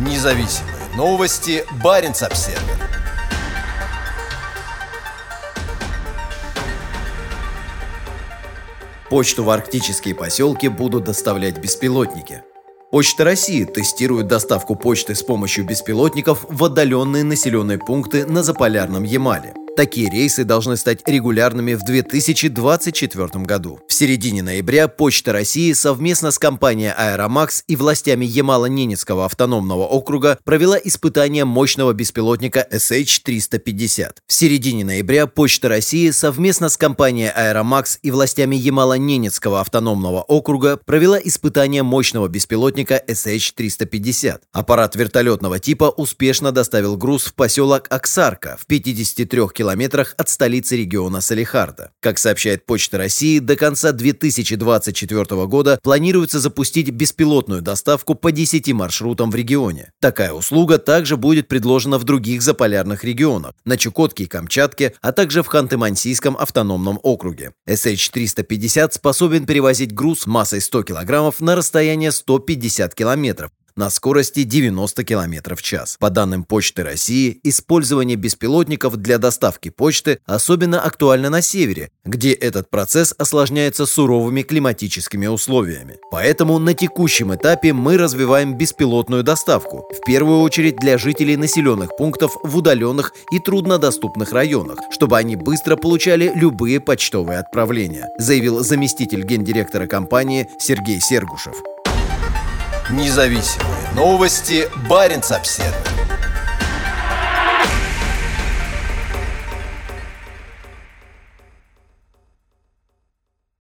Независимые новости. Барин обсерва Почту в арктические поселки будут доставлять беспилотники. Почта России тестирует доставку почты с помощью беспилотников в отдаленные населенные пункты на Заполярном Ямале. Такие рейсы должны стать регулярными в 2024 году. Середине ноября Почта России совместно с компанией «Аэромакс» и властями Ямало-Ненецкого автономного округа провела испытание мощного беспилотника SH-350. В середине ноября Почта России совместно с компанией «Аэромакс» и властями Ямало-Ненецкого автономного округа провела испытание мощного беспилотника SH-350. Аппарат вертолетного типа успешно доставил груз в поселок Аксарка в 53 километрах километрах от столицы региона Салихарда. Как сообщает Почта России, до конца 2024 года планируется запустить беспилотную доставку по 10 маршрутам в регионе. Такая услуга также будет предложена в других заполярных регионах – на Чукотке и Камчатке, а также в Ханты-Мансийском автономном округе. SH-350 способен перевозить груз массой 100 кг на расстояние 150 км, на скорости 90 км в час. По данным Почты России, использование беспилотников для доставки почты особенно актуально на севере, где этот процесс осложняется суровыми климатическими условиями. Поэтому на текущем этапе мы развиваем беспилотную доставку, в первую очередь для жителей населенных пунктов в удаленных и труднодоступных районах, чтобы они быстро получали любые почтовые отправления, заявил заместитель гендиректора компании Сергей Сергушев. Независимые новости. Барин обседный.